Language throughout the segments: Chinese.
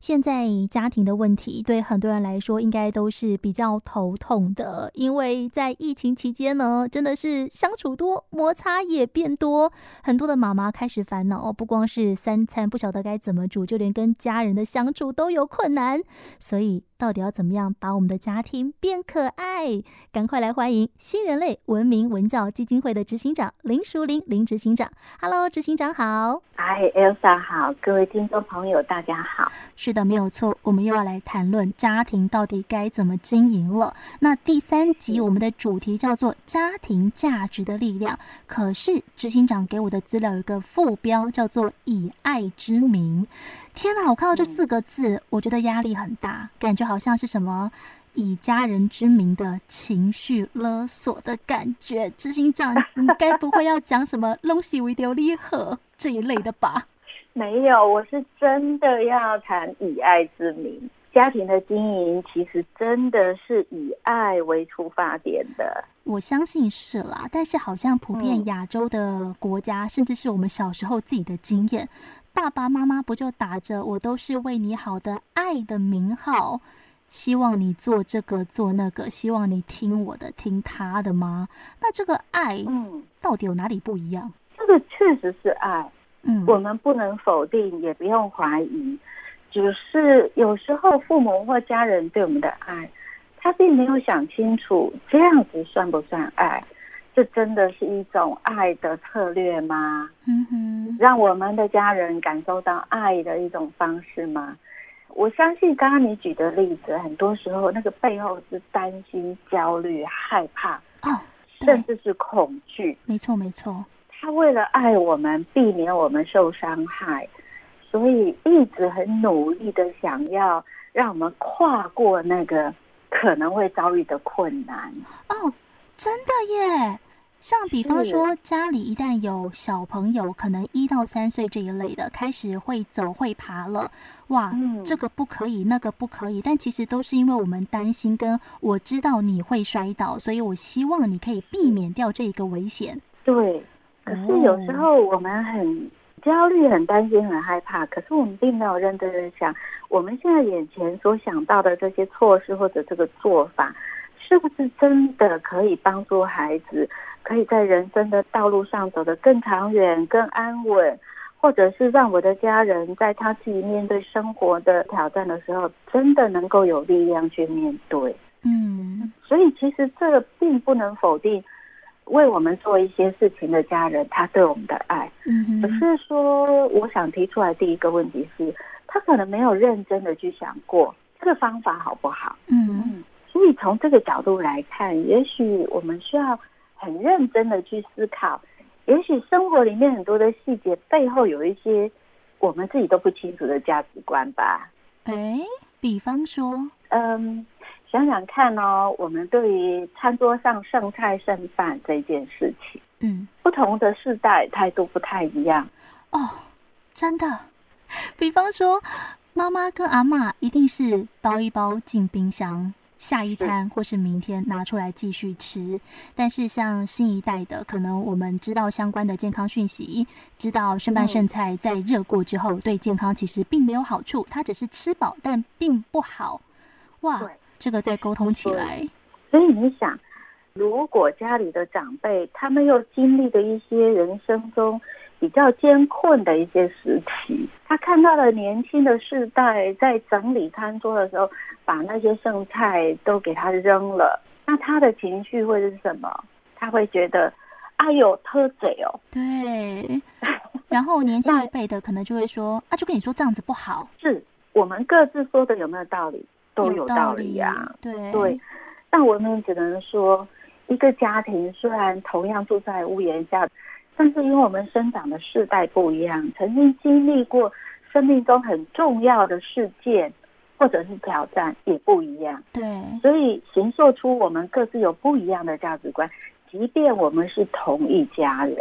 现在家庭的问题对很多人来说应该都是比较头痛的，因为在疫情期间呢，真的是相处多，摩擦也变多，很多的妈妈开始烦恼，不光是三餐不晓得该怎么煮，就连跟家人的相处都有困难，所以。到底要怎么样把我们的家庭变可爱？赶快来欢迎新人类文明文教基金会的执行长林淑玲林执行长。Hello，执行长好。嗨，Elsa 好，各位听众朋友大家好。是的，没有错，我们又要来谈论家庭到底该怎么经营了。那第三集我们的主题叫做家庭价值的力量。可是执行长给我的资料有一个副标叫做以爱之名。天哪！我看到这四个字，嗯、我觉得压力很大，感觉好像是什么以家人之名的情绪勒索的感觉。执行长，你该不会要讲什么“拢是为着你好”这一类的吧？没有，我是真的要谈以爱之名。家庭的经营其实真的是以爱为出发点的。我相信是啦，但是好像普遍亚洲的国家，嗯、甚至是我们小时候自己的经验。爸爸妈妈不就打着“我都是为你好的爱”的名号，希望你做这个做那个，希望你听我的听他的吗？那这个爱，嗯，到底有哪里不一样？这个确实是爱，嗯，我们不能否定，也不用怀疑，只是有时候父母或家人对我们的爱，他并没有想清楚，这样子算不算爱？这真的是一种爱的策略吗？嗯哼，让我们的家人感受到爱的一种方式吗？我相信刚刚你举的例子，很多时候那个背后是担心、焦虑、害怕，哦，甚至是恐惧。没错，没错。他为了爱我们，避免我们受伤害，所以一直很努力的想要让我们跨过那个可能会遭遇的困难。哦。真的耶，像比方说家里一旦有小朋友，可能一到三岁这一类的开始会走会爬了，哇，嗯、这个不可以，那个不可以，但其实都是因为我们担心，跟我知道你会摔倒，所以我希望你可以避免掉这一个危险。对，可是有时候我们很焦虑、很担心、很害怕，可是我们并没有认真的想，我们现在眼前所想到的这些措施或者这个做法。是不是真的可以帮助孩子，可以在人生的道路上走得更长远、更安稳，或者是让我的家人在他自己面对生活的挑战的时候，真的能够有力量去面对？嗯，所以其实这个并不能否定为我们做一些事情的家人他对我们的爱。嗯，只是说，我想提出来第一个问题是，他可能没有认真的去想过这个方法好不好？嗯。所以从这个角度来看，也许我们需要很认真的去思考，也许生活里面很多的细节背后有一些我们自己都不清楚的价值观吧。哎，比方说，嗯，想想看哦，我们对于餐桌上剩菜剩饭这件事情，嗯，不同的世代态度不太一样。哦，真的，比方说，妈妈跟阿妈一定是包一包进冰箱。下一餐或是明天拿出来继续吃，但是像新一代的，可能我们知道相关的健康讯息，知道剩饭剩菜在热过之后对健康其实并没有好处，它只是吃饱但并不好。哇，这个再沟通起来，所以你想，如果家里的长辈他们又经历的一些人生中。比较艰困的一些时期，他看到了年轻的世代在整理餐桌的时候，把那些剩菜都给他扔了，那他的情绪会是什么？他会觉得，哎呦，偷嘴哦。对。然后年轻一辈的可能就会说，啊，就跟你说这样子不好。是我们各自说的有没有道理？都有道理呀。对对。但我们只能说，一个家庭虽然同样住在屋檐下。但是因为我们生长的世代不一样，曾经经历过生命中很重要的事件或者是挑战也不一样，对，所以形塑出我们各自有不一样的价值观，即便我们是同一家人。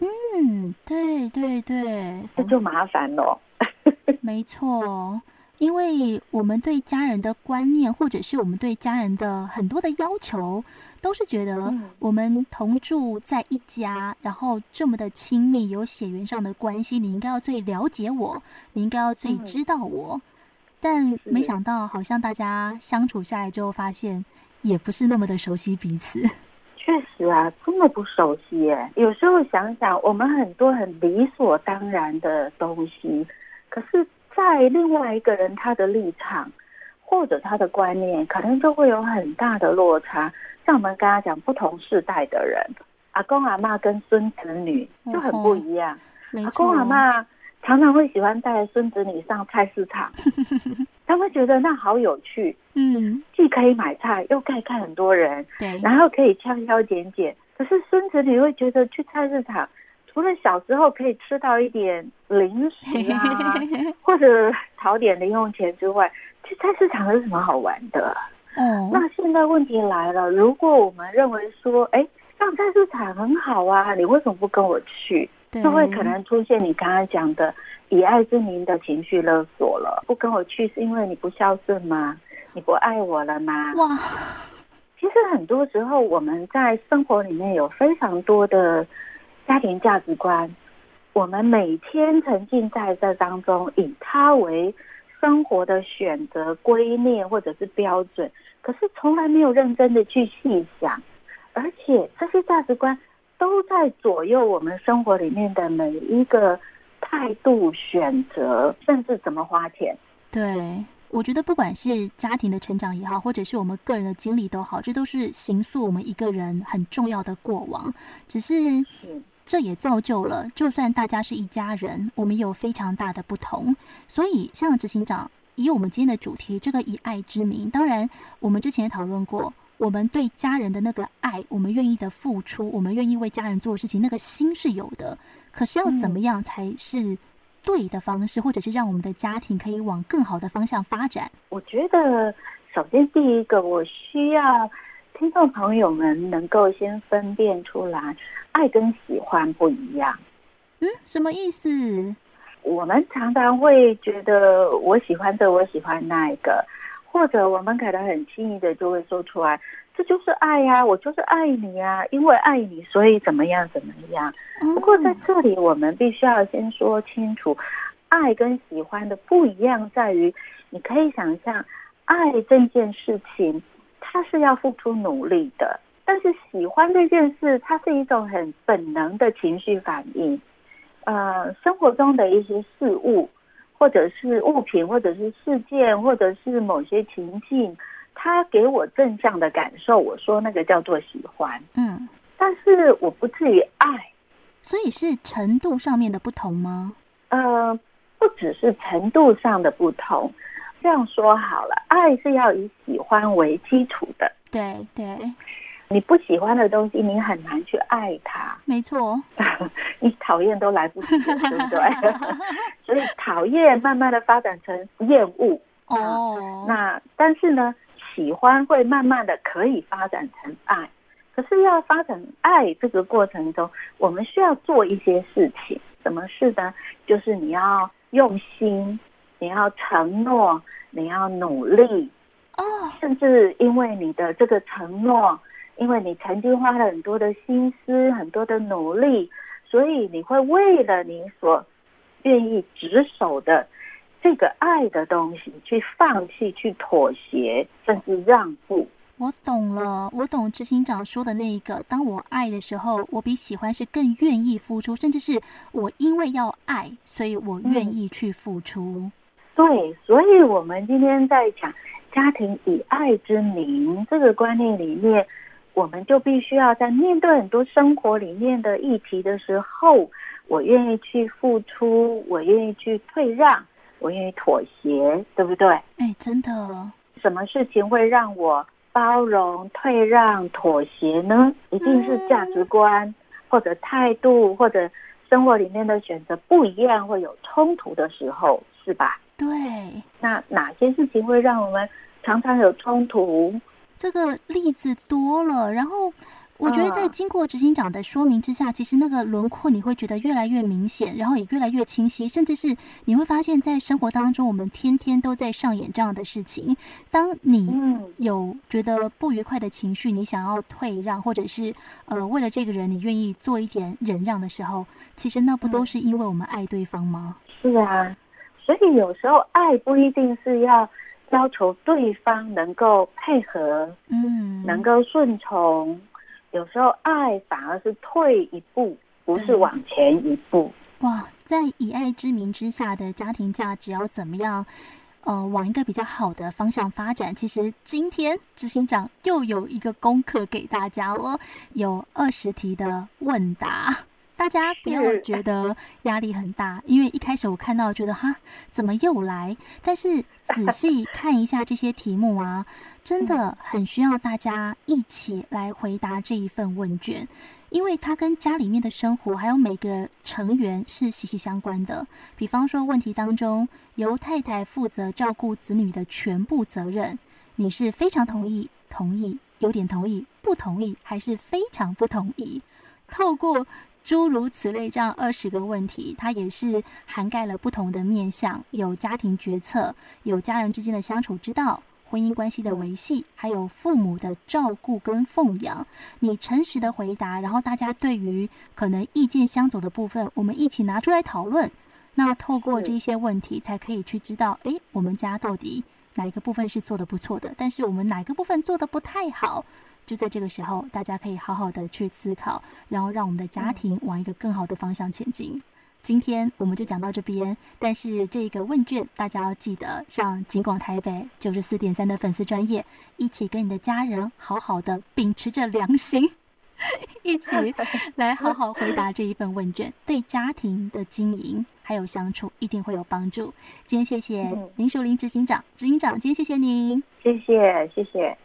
嗯，对对对，这就麻烦了。没错。因为我们对家人的观念，或者是我们对家人的很多的要求，都是觉得我们同住在一家，然后这么的亲密，有血缘上的关系，你应该要最了解我，你应该要最知道我。但没想到好像大家相处下来之后，发现也不是那么的熟悉彼此。确实啊，真的不熟悉耶。有时候想想，我们很多很理所当然的东西，可是，在另外一个人他的立场或者他的观念，可能就会有很大的落差。像我们刚刚讲不同世代的人，阿公阿妈跟孙子女就很不一样。哦、阿公阿妈常常会喜欢带孙子女上菜市场，他们觉得那好有趣。嗯，既可以买菜，又可以看很多人，对，然后可以挑挑拣拣。可是孙子女会觉得去菜市场，除了小时候可以吃到一点零食啊，或者讨点零用钱之外，去菜市场有什么好玩的？嗯，那现在问题来了，如果我们认为说，哎，上菜市场很好啊，你为什么不跟我去？就会可能出现你刚刚讲的以爱之名的情绪勒索了。不跟我去是因为你不孝顺吗？你不爱我了吗？哇，其实很多时候我们在生活里面有非常多的家庭价值观，我们每天沉浸在这当中，以它为生活的选择、观念或者是标准，可是从来没有认真的去细想，而且这些价值观。都在左右我们生活里面的每一个态度、选择，甚至怎么花钱。对，我觉得不管是家庭的成长也好，或者是我们个人的经历都好，这都是形塑我们一个人很重要的过往。只是这也造就了，就算大家是一家人，我们有非常大的不同。所以，像执行长以我们今天的主题，这个以爱之名，当然我们之前也讨论过。我们对家人的那个爱，我们愿意的付出，我们愿意为家人做事情，那个心是有的。可是要怎么样才是对的方式，嗯、或者是让我们的家庭可以往更好的方向发展？我觉得，首先第一个，我需要听众朋友们能够先分辨出来，爱跟喜欢不一样。嗯，什么意思？我们常常会觉得，我喜欢这，我喜欢那一个。或者我们可能很轻易的就会说出来，这就是爱呀，我就是爱你呀，因为爱你，所以怎么样怎么样。不过在这里，我们必须要先说清楚，爱跟喜欢的不一样在于，你可以想象，爱这件事情，它是要付出努力的，但是喜欢这件事，它是一种很本能的情绪反应，呃，生活中的一些事物。或者是物品，或者是事件，或者是某些情境，它给我正向的感受，我说那个叫做喜欢。嗯，但是我不至于爱，所以是程度上面的不同吗？呃，不只是程度上的不同。这样说好了，爱是要以喜欢为基础的。对对。你不喜欢的东西，你很难去爱它。没错，你讨厌都来不及，对不对？所以讨厌慢慢的发展成厌恶。哦，那但是呢，喜欢会慢慢的可以发展成爱。可是要发展爱这个过程中，我们需要做一些事情。什么事呢？就是你要用心，你要承诺，你要努力。哦，甚至因为你的这个承诺。因为你曾经花了很多的心思，很多的努力，所以你会为了你所愿意执守的这个爱的东西，去放弃、去妥协，甚至让步。我懂了，我懂执行长说的那一个。当我爱的时候，我比喜欢是更愿意付出，甚至是我因为要爱，所以我愿意去付出。对，所以我们今天在讲家庭以爱之名这个观念里面。我们就必须要在面对很多生活里面的议题的时候，我愿意去付出，我愿意去退让，我愿意妥协，对不对？哎，真的，什么事情会让我包容、退让、妥协呢？一定是价值观或者态度或者生活里面的选择不一样，会有冲突的时候，是吧？对。那哪些事情会让我们常常有冲突？这个例子多了，然后我觉得在经过执行长的说明之下，其实那个轮廓你会觉得越来越明显，然后也越来越清晰，甚至是你会发现在生活当中，我们天天都在上演这样的事情。当你有觉得不愉快的情绪，你想要退让，或者是呃为了这个人你愿意做一点忍让的时候，其实那不都是因为我们爱对方吗？是啊。所以有时候爱不一定是要要求对方能够配合，嗯，能够顺从。有时候爱反而是退一步，不是往前一步。哇，在以爱之名之下的家庭价值要怎么样？呃，往一个比较好的方向发展。其实今天执行长又有一个功课给大家了，有二十题的问答。大家 不要觉得压力很大，因为一开始我看到觉得哈，怎么又来？但是仔细 看一下这些题目啊，真的很需要大家一起来回答这一份问卷，因为它跟家里面的生活还有每个成员是息息相关的。比方说，问题当中由太太负责照顾子女的全部责任，你是非常同意、同意、有点同意、不同意，还是非常不同意？透过诸如此类，这样二十个问题，它也是涵盖了不同的面向，有家庭决策，有家人之间的相处之道，婚姻关系的维系，还有父母的照顾跟奉养。你诚实的回答，然后大家对于可能意见相左的部分，我们一起拿出来讨论。那透过这些问题，才可以去知道，诶，我们家到底哪一个部分是做的不错的，但是我们哪个部分做的不太好。就在这个时候，大家可以好好的去思考，然后让我们的家庭往一个更好的方向前进。今天我们就讲到这边，但是这个问卷大家要记得上警广台北九十四点三的粉丝专业，一起跟你的家人好好的秉持着良心，一起 来好好回答这一份问卷，对家庭的经营还有相处一定会有帮助。今天谢谢林树林执行长，执行长，今天谢谢您，谢谢谢谢。